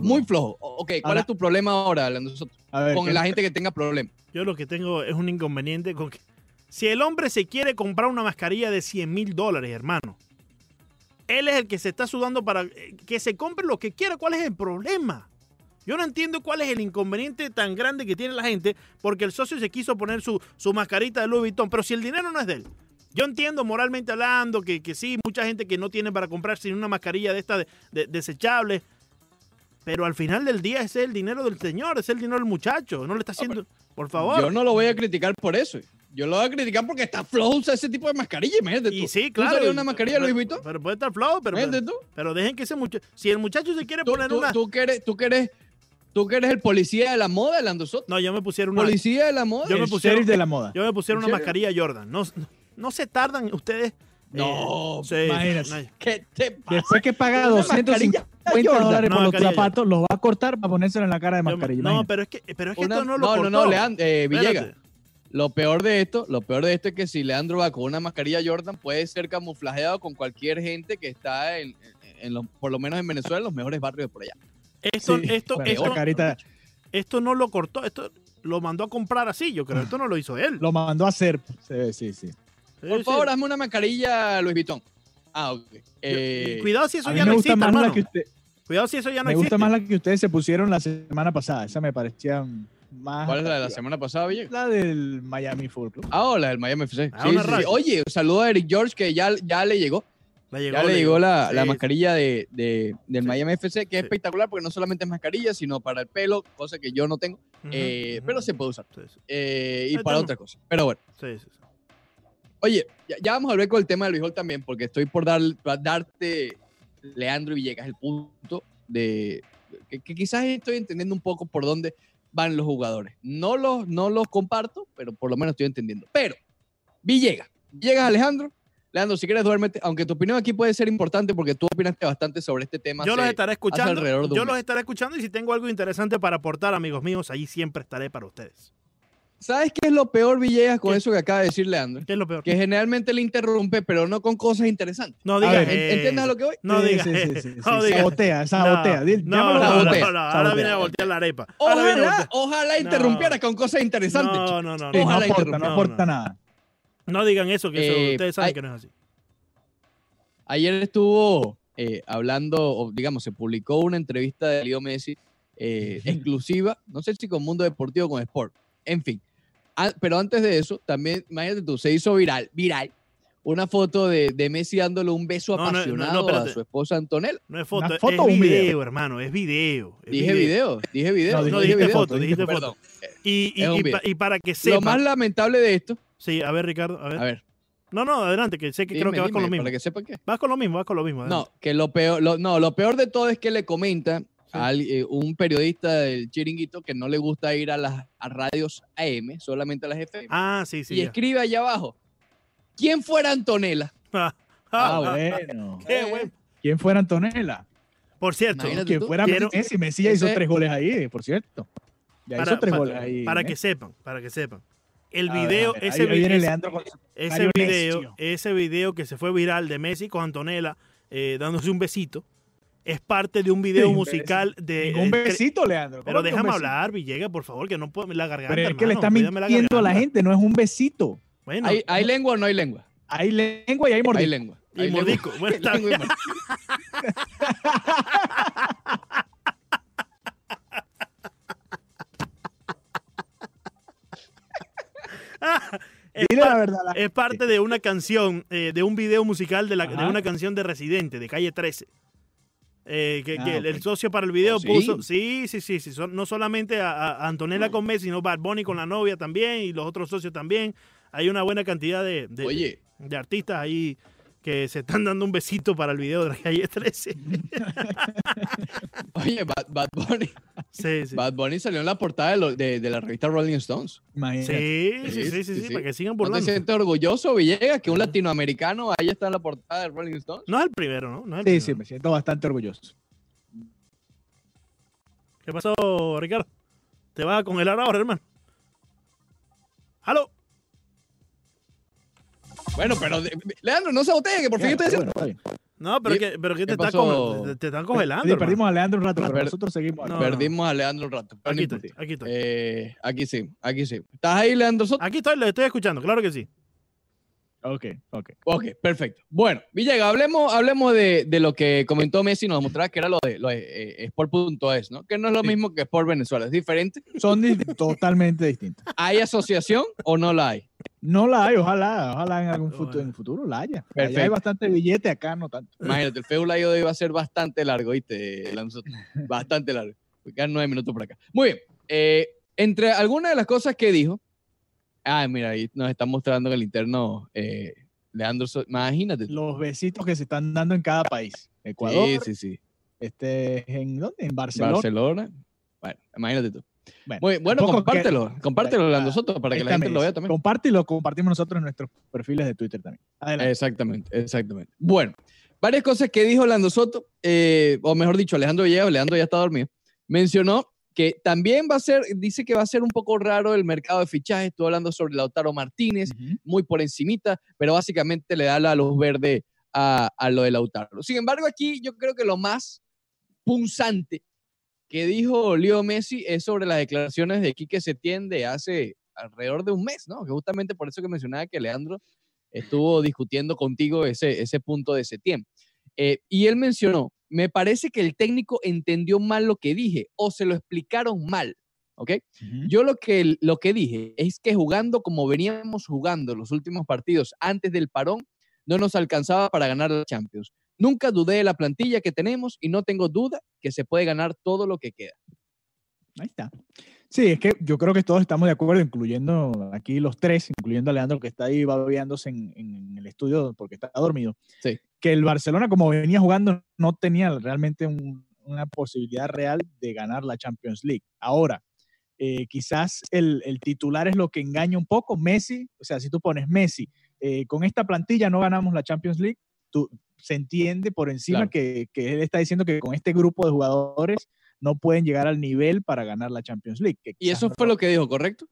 Muy flojo. Ok, ¿cuál Ahora- es tu problema ahora, nosotros, ver, con ¿qué- la gente que tenga problemas? Yo lo que tengo es un inconveniente con que. Si el hombre se quiere comprar una mascarilla de 100 mil dólares, hermano, él es el que se está sudando para eh, que se compre lo que quiera. ¿Cuál es el problema? Yo no entiendo cuál es el inconveniente tan grande que tiene la gente porque el socio se quiso poner su, su mascarita de Louis Vuitton, pero si el dinero no es de él. Yo entiendo moralmente hablando que, que sí, mucha gente que no tiene para comprarse una mascarilla de esta de, de- desechable, pero al final del día ese es el dinero del señor, es el dinero del muchacho. No le está haciendo. Por favor. Yo no lo voy a criticar por eso. Yo lo voy a criticar porque está flow usa ese tipo de mascarilla, imagínate tú. Y sí, claro. ¿Tú una mascarilla, Luis Pero puede estar flow, pero, pero, tú? pero dejen que ese muchacho... Si el muchacho se quiere poner una... Tú que, eres, tú, quieres tú quieres el policía de la moda, Lando Soto. No, yo me pusieron una... Policía de la moda. Yo me pusieron, de la moda. Yo me pusieron una mascarilla Jordan. No, no, no se tardan ustedes... No, eh, ¿Qué te pasa? Después que paga 250... 50 Jordan. dólares por los zapatos, los va a cortar para ponérselo en la cara de mascarilla. No, pero es que, pero es que esto no lo No, cortó. no, no, Leandro, eh, Villegas. Lo peor de esto, lo peor de esto es que si Leandro va con una mascarilla Jordan puede ser camuflajeado con cualquier gente que está en, en los, por lo menos en Venezuela, en los mejores barrios de por allá. Esto, esto, esto, carita. esto no lo cortó, esto lo mandó a comprar así, yo creo. Esto no lo hizo él. Lo mandó a hacer. Pues. Sí, sí, sí. por favor, sí. hazme una mascarilla, Luis Vitón. Ah, ok. Eh, Cuidado si eso ya me no existe, hermano. que usted, Cuidado si eso ya no me existe. gusta más la que ustedes se pusieron la semana pasada. Esa me parecía más. ¿Cuál es la de la semana pasada, Villegas? La del Miami Football Club. Ah, o la del Miami FC. Ah, Sí, una sí. Oye, saludo a Eric George que ya, ya le llegó. Le llegó, ya le llegó la, la mascarilla de, de- del Sí. Miami FC, que es Sí. espectacular porque no solamente es mascarilla, sino para el pelo, cosa que yo no tengo, eh, pero se puede usar. Sí, sí, eh, y para tengo. otras cosas. Pero bueno, sí, sí, sí. Oye, ya, ya vamos a hablar con el tema del béisbol también, porque estoy por dar, darte, Leandro y Villegas, el punto de que, que quizás estoy entendiendo un poco por dónde van los jugadores. No los, no los comparto, pero por lo menos estoy entendiendo. Pero, Villegas, Villegas Alejandro. Leandro, si quieres duérmete, aunque tu opinión aquí puede ser importante porque tú opinaste bastante sobre este tema. Yo hace- los estaré escuchando. Yo los estaré escuchando y si tengo algo interesante para aportar, amigos míos, ahí siempre estaré para ustedes. ¿Sabes qué es lo peor, Villegas, con ¿Qué? eso que acaba de decir Leandro? ¿Qué es lo peor? Que generalmente le interrumpe, pero no con cosas interesantes. No digas ¿En- ¿Entiendes a lo que voy? No digas sí, sí, eso. sí, sí, No sí, digas Sabotea, sabotea. No, llámalo no, no, sabotea, no, no, ahora sabotea. viene a voltear la arepa. Ojalá, ojalá No. interrumpiera con cosas interesantes. No, no, no, no. aporta, no aporta nada. No digan eso, que eso Eh, ustedes saben hay- que no es así. Ayer estuvo eh, hablando, o digamos, se publicó una entrevista de Leo Messi eh, exclusiva, no sé si con Mundo Deportivo o con Sport, en fin. Ah, pero antes de eso, también, imagínate tú, se hizo viral, viral, una foto de, de Messi dándole un beso No, no, no, no, apasionado a su esposa Antonella. No es foto, ¿Una foto es o un video, video? hermano, es video. es Dije video, dije video. No, No, dije dijiste video. foto, dijiste foto. Y, y, y pa- y para que Lo sepan. más lamentable de esto, Sí, a ver, Ricardo, a ver. a ver, No, no, adelante, que sé que creo que vas con lo mismo. para que sepan qué. Vas con lo mismo, vas con lo mismo. No, que lo peor, lo, no, lo peor de todo es que le comenta eh, un periodista del chiringuito que no le gusta ir a las a radios AM, solamente a las FM. Ah, sí, sí. y ya. escribe allá abajo, ¿quién fuera Antonella? Ah, Ah, ah, bueno. qué bueno. ¿Quién fuera Antonella? Por cierto, Que fuera Quiero- Messi. Messi ya hizo Ese- tres goles ahí, por cierto. Ya para, hizo tres goles ahí. para ¿eh? que sepan, para que sepan. El video, ver, ese, ahí- ahí vi- viene ese- Leandro con su ese comentario video, ese video que se fue viral de Messi con Antonella eh, dándose un besito, es parte de un video Sí, un musical de. Cre- besito, Leandro. Pero ¿Cómo que un déjame besito? hablar, Villega, por favor, que no puedo. La garganta. Pero es que le hermano, está la mintiendo a la gente, no es un besito. Bueno, ¿Hay, hay lengua o no hay lengua? Hay lengua y hay Hay mordisco. lengua. y Hay lengua. mordisco. Bueno, está Lengua y bien. mordisco. Es Dile par- la verdad. la Es parte de una canción, eh, de un video musical de, la, de Ajá. una canción de Residente, de Calle 13. Eh, que, Ah, que el- el socio para el video ¿Oh, sí? puso, sí, sí, sí, sí, son- no solamente a, a Antonella con Messi, sino Bad Bunny con la novia también y los otros socios también. Hay una buena cantidad de, de, Oye, de artistas ahí que se están dando un besito para el video de la Calle 13. oye, Bad, Bad Bunny. Sí, sí. Bad Bunny salió en la portada de, lo- de- de la revista Rolling Stones. Imagínate. Sí, sí, sí, sí, Sí, sí, sí. para que sigan ¿No te burlando. sientes orgulloso, Villegas, que un latinoamericano haya está en la portada de Rolling Stones? No es el primero, ¿no? No es el Sí, primero. sí, me siento bastante orgulloso. ¿Qué pasó, Ricardo? ¿Te vas a congelar ahora, hermano? ¡Halo! Bueno, pero Leandro, no se botee, que por fin está bien. No, pero ¿Qué- que, pero que te, pasó? con- te están congelando. Sí, perdimos a Leandro un rato, pero nosotros seguimos. No, Perdimos a Leandro un rato. Aquí estoy, aquí estoy. Eh, aquí sí, aquí sí. ¿Estás ahí, Leandro Soto? Aquí estoy, lo estoy escuchando, claro que sí. Ok, ok. Ok, perfecto. Bueno, Villegas, hablemos, hablemos de, de lo que comentó Messi, nos mostraba que era lo de, lo de eh, Sport.es, ¿no? Que no es lo Sí. mismo que Sport Venezuela, es diferente. Son totalmente distintos. ¿Hay asociación o no la hay? No la hay, ojalá, ojalá en algún futuro, en el futuro la haya. Allá Perfecto. hay bastante billete, acá no tanto. Imagínate, el feudo de hoy va a ser bastante largo, ¿viste? Bastante largo. Quedan nueve minutos por acá. Muy bien. eh, entre algunas de las cosas que dijo, ah, mira, ahí nos está mostrando en el interno eh, Leandro Soto. Imagínate. Los besitos que se están dando en cada país. Ecuador, Sí, sí, sí. este, ¿en dónde? En Barcelona. Barcelona. Bueno, imagínate tú. Bueno, Muy, bueno, compártelo, compártelo, Ah, Leandro Soto, para que la gente lo vea también. Comparte y lo compartimos nosotros en nuestros perfiles de Twitter también. Adelante. Exactamente, exactamente. Bueno, varias cosas que dijo Leandro Soto, eh, o mejor dicho, Alejandro Villegas, Leandro ya está dormido, mencionó que también va a ser, dice que va a ser un poco raro el mercado de fichajes, estuvo hablando sobre Lautaro Martínez, muy por encimita, pero básicamente le da la luz verde a, a lo de Lautaro. Sin embargo, aquí yo creo que lo más punzante que dijo Leo Messi es sobre las declaraciones de Quique Setién de hace alrededor de un mes, ¿no? Que justamente por eso que mencionaba que Leandro estuvo discutiendo contigo ese, ese punto de Setién. Eh, y él mencionó, me parece que el técnico entendió mal lo que dije o se lo explicaron mal. ¿Ok? Yo lo que, lo que dije es que jugando como veníamos jugando los últimos partidos antes del parón, no nos alcanzaba para ganar la Champions. Nunca dudé de la plantilla que tenemos y no tengo duda que se puede ganar todo lo que queda. Ahí está. Sí, es que yo creo que todos estamos de acuerdo, incluyendo aquí los tres, incluyendo a Leandro que está ahí babeándose en, en el estudio porque está dormido. Sí. Que el Barcelona, como venía jugando, no tenía realmente un- una posibilidad real de ganar la Champions League. Ahora, eh, quizás el, el titular es lo que engaña un poco. Messi, o sea, si tú pones Messi, eh, con esta plantilla no ganamos la Champions League, tú, se entiende por encima Claro. que, que él está diciendo que con este grupo de jugadores no pueden llegar al nivel para ganar la Champions League. que Y eso no fue lo que dijo, ¿correcto?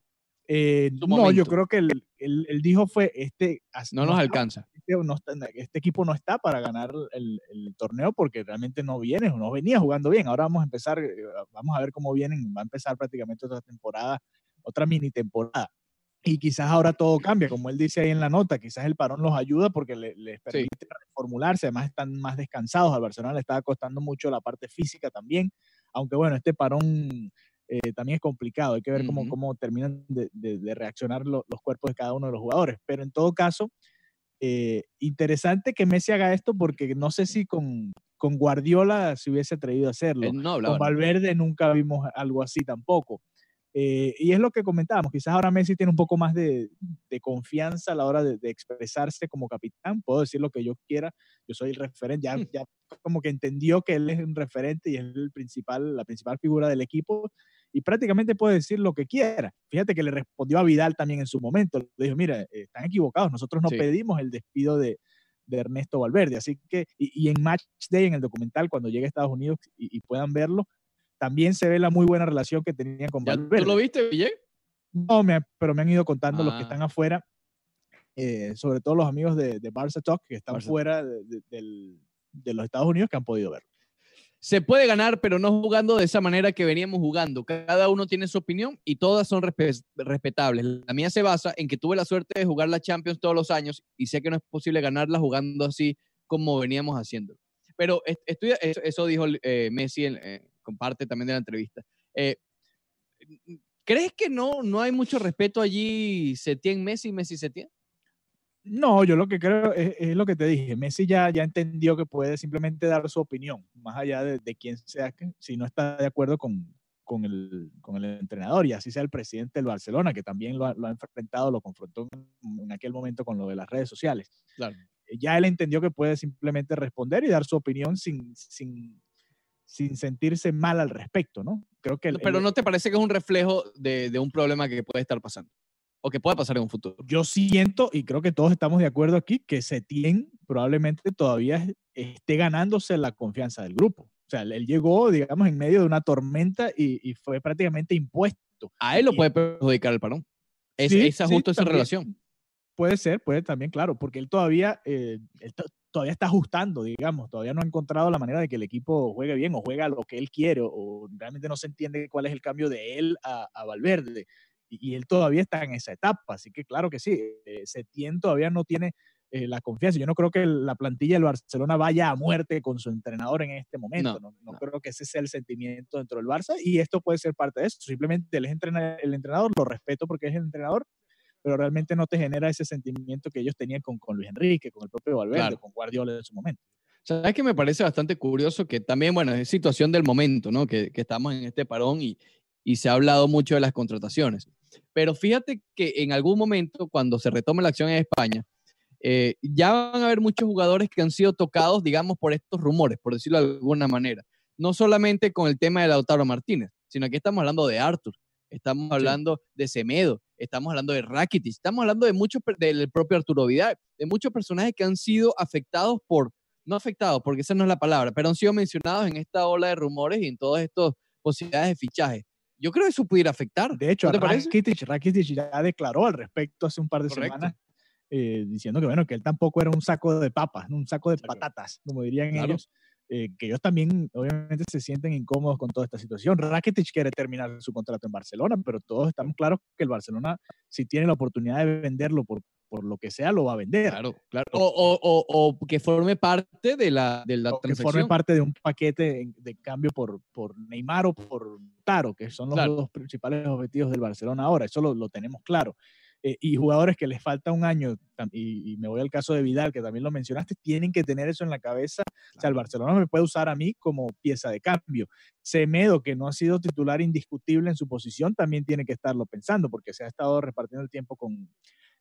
eh, no, yo creo que él, él- él dijo fue este No nos alcanza. este, no está- este equipo no está para ganar el, el torneo porque realmente no viene, no venía jugando bien. Ahora vamos a empezar, eh, vamos a ver cómo vienen, va a empezar prácticamente otra temporada, otra mini temporada. Y quizás ahora todo cambia, como él dice ahí en la nota, quizás el parón los ayuda porque le- les permite reformularse, además están más descansados, al Barcelona le estaba costando mucho la parte física también, aunque bueno, este parón eh, también es complicado, hay que ver cómo, cómo terminan de, de- de reaccionar lo- los cuerpos de cada uno de los jugadores, pero en todo caso, eh, interesante que Messi haga esto porque no sé si con, con Guardiola se hubiese atrevido a hacerlo. No. Con Valverde nunca vimos algo así tampoco. Eh, y es lo que comentábamos, quizás ahora Messi tiene un poco más de, de confianza a la hora de, de expresarse como capitán, puedo decir lo que yo quiera, yo soy el referente, ya, ya como que entendió que él es un referente y es el principal, la principal figura del equipo y prácticamente puede decir lo que quiera. Fíjate que le respondió a Vidal también en su momento, le dijo, mira, eh, están equivocados, nosotros no Sí. pedimos el despido de, de Ernesto Valverde, así que, y, y en Match Day, en el documental, cuando llegue a Estados Unidos y, y puedan verlo, también se ve la muy buena relación que tenían con ¿Ya Valverde. ¿Tú lo viste, Ville? No, me, pero me han ido contando los que Ah. están afuera, eh, sobre todo los amigos de, de Barça Talk, que están Barça. fuera de, de- del- de los Estados Unidos, que han podido ver. Se puede ganar, pero no jugando de esa manera que veníamos jugando. Cada uno tiene su opinión y todas son respe- respetables. La mía se basa en que tuve la suerte de jugar la Champions todos los años y sé que no es posible ganarla jugando así como veníamos haciendo. Pero est- estoy, eso, dijo eh, Messi, en, comparte también de la entrevista. Eh, ¿Crees que no, no hay mucho respeto allí Setién Messi, Messi Setién? No, yo lo que creo es, es lo que te dije. Messi ya, ya entendió que puede simplemente dar su opinión, más allá de, de quién sea, que, si no está de acuerdo con, con, el, con el entrenador, y así sea el presidente del Barcelona, que también lo ha, lo ha enfrentado, lo confrontó en, en aquel momento con lo de las redes sociales. Claro. Ya él entendió que puede simplemente responder y dar su opinión sin, sin, sin sentirse mal al respecto, ¿no? Creo que el- Pero el- ¿no te parece que es un reflejo de, de un problema que puede estar pasando? O que puede pasar en un futuro. yo siento, y creo que todos estamos de acuerdo aquí, que Setién probablemente todavía es- esté ganándose la confianza del grupo. O sea, él llegó, digamos, en medio de una tormenta y, y fue prácticamente impuesto. A él lo Y- puede perjudicar el parón. Es, Sí, esa sí, justo esa también. relación. Puede ser, puede también, claro, porque él todavía, eh, él todavía está ajustando, digamos, todavía no ha encontrado la manera de que el equipo juegue bien o juega lo que él quiere o realmente no se entiende cuál es el cambio de él a, a Valverde. Y, y él todavía está en esa etapa, así que claro que sí, eh, Setién todavía no tiene eh, la confianza. Yo no creo que la plantilla del Barcelona vaya a muerte con su entrenador en este momento. No, no no. creo que ese sea el sentimiento dentro del Barça y esto puede ser parte de eso. Simplemente él es entrena- el entrenador, lo respeto porque es el entrenador, pero realmente no te genera ese sentimiento que ellos tenían con, con Luis Enrique, con el propio Valverde, Claro. con Guardiola en su momento. ¿Sabes que me parece bastante curioso? Que también, bueno, es situación del momento, ¿no? Que, que estamos en este parón y, y se ha hablado mucho de las contrataciones. Pero fíjate que en algún momento, cuando se retome la acción en España, eh, ya van a haber muchos jugadores que han sido tocados, digamos, por estos rumores, por decirlo de alguna manera. No solamente con el tema de Lautaro Martínez, sino que estamos hablando de Arthur, estamos hablando de Semedo, estamos hablando de Rakitic, estamos hablando de muchos, del propio Arturo Vidal, de muchos personajes que han sido afectados por, no afectados, porque esa no es la palabra, pero han sido mencionados en esta ola de rumores y en todas estas posibilidades de fichaje. Yo creo que eso pudiera afectar. De hecho, ¿No? Rakitic, Rakitic ya declaró al respecto hace un par de Correcto. semanas, eh, diciendo que bueno, que él tampoco era un saco de papas, un saco de patatas, como dirían Claro. ellos, eh, que ellos también obviamente se sienten incómodos con toda esta situación. Rakitic quiere terminar su contrato en Barcelona, pero todos estamos claros que el Barcelona, si tiene la oportunidad de venderlo por por lo que sea lo va a vender. Claro, claro. O, o- o- o que forme parte de la, de la o que transacción. forme parte de un paquete de cambio por, por Neymar o por Taro, que son los Claro. dos principales objetivos del Barcelona ahora. Eso lo, lo tenemos claro. Eh, y jugadores que les falta un año, y, y me voy al caso de Vidal, que también lo mencionaste, tienen que tener eso en la cabeza. O sea, el Barcelona me puede usar a mí como pieza de cambio. Semedo, que no ha sido titular indiscutible en su posición, también tiene que estarlo pensando, porque se ha estado repartiendo el tiempo con,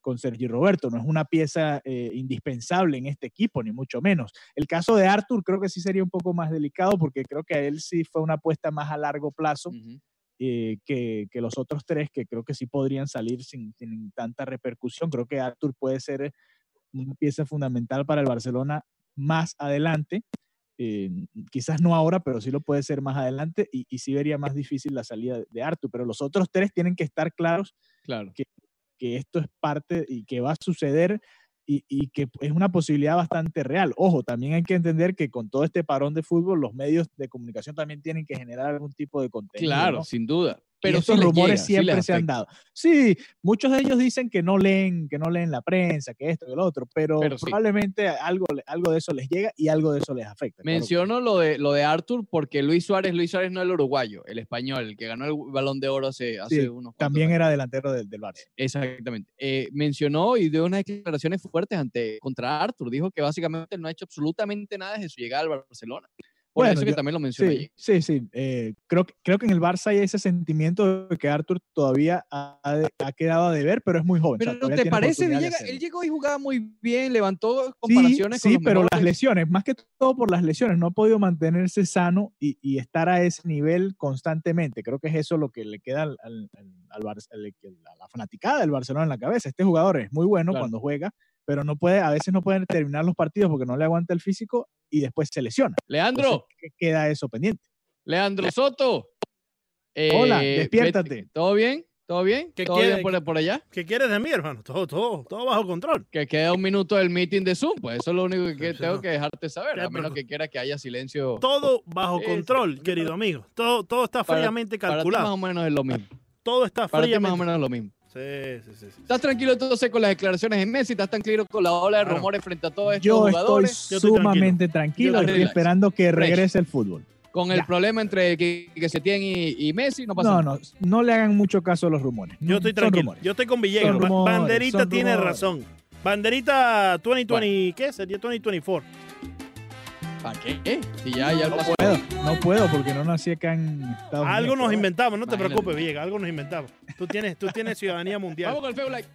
con Sergi Roberto. No es una pieza eh, indispensable en este equipo, ni mucho menos. El caso de Arthur creo que sí sería un poco más delicado, porque creo que a él sí fue una apuesta más a largo plazo. Eh, que, que los otros tres, que creo que sí podrían salir sin, sin tanta repercusión. Creo que Arthur puede ser una pieza fundamental para el Barcelona más adelante. eh, quizás no ahora, pero sí lo puede ser más adelante y, y sí vería más difícil la salida de Arthur. Pero los otros tres tienen que estar claros Claro. que esto es parte y que va a suceder y, y que es una posibilidad bastante real. Ojo, también hay que entender que con todo este parón de fútbol, los medios de comunicación también tienen que generar algún tipo de contenido. Claro, ¿no? sin duda. Pero sí les rumores llega, sí siempre les se han dado. Sí, muchos de ellos dicen que no leen, que no leen la prensa, que esto, que lo otro, pero, Pero sí. probablemente algo, algo de eso les llega y algo de eso les afecta. claro sí. Menciono lo de, lo de Arthur porque Luis Suárez, Luis Suárez no el uruguayo, el español, el que ganó el balón de oro hace, hace Sí, unos También años. era delantero del, del Barça. Exactamente. Eh, mencionó y dio unas declaraciones fuertes ante, contra Arthur. Dijo que básicamente no ha hecho absolutamente nada desde su llegada al Barcelona. Por Bueno, eso que yo- también lo mencionó Sí, allí. sí, sí. eh, creo, creo que en el Barça hay ese sentimiento de que Arthur todavía ha, ha quedado a deber, pero es muy joven. o sea, Pero ¿te parece? Él, llegó y jugaba muy bien, levantó Sí, comparaciones con sí, los pero las mejores. lesiones, más que todo por las lesiones, no ha podido mantenerse sano y, y estar a ese nivel constantemente. Creo que es eso lo que le queda al, al- al- al- a la fanaticada del Barcelona en la cabeza. Este jugador es muy bueno Claro. cuando juega, pero no puede, a veces no puede terminar los partidos porque no le aguanta el físico y después se lesiona. Leandro, Entonces, ¿qué queda eso pendiente? Leandro Soto. Hola, Eh, despiértate. ¿Todo bien? ¿Todo bien? ¿Qué ¿Todo quiere- bien por, por allá? ¿Qué quieres de mí, hermano? Todo, todo, todo bajo control. Que queda un minuto del meeting de Zoom, pues eso es lo único que Sí, tengo no. que dejarte saber, a menos que quiera que haya silencio. Todo bajo Sí, control, querido amigo. Todo, todo está Para- fríamente Para ti más calculado. o menos es lo mismo. Todo está Para ti más o fríamente. menos es lo mismo. Sí, sí, sí, sí. ¿Estás tranquilo entonces con las declaraciones de Messi? ¿Estás tranquilo con la ola de Claro. rumores frente a todos estos Yo estoy jugadores? Yo estoy sumamente tranquilo, Yo estoy esperando que Fresh. regrese el fútbol. Con el problema entre que, que se tiene y, y Messi, no pasa No, nada. no, no le hagan mucho caso a los rumores. Yo estoy tranquilo. rumores. Yo estoy con Villegas. Rumores, Banderita tiene rumores. razón. Banderita 2020, ¿qué? Sería 2024. ¿Para qué? Si ya, ya No puedo, no puedo porque no nací acá en Estados Algo Unidos. nos inventamos, no te Imagínate. preocupes, Villegas, algo nos inventamos. Tú tienes, tú tienes ciudadanía mundial. Vamos con el feo like.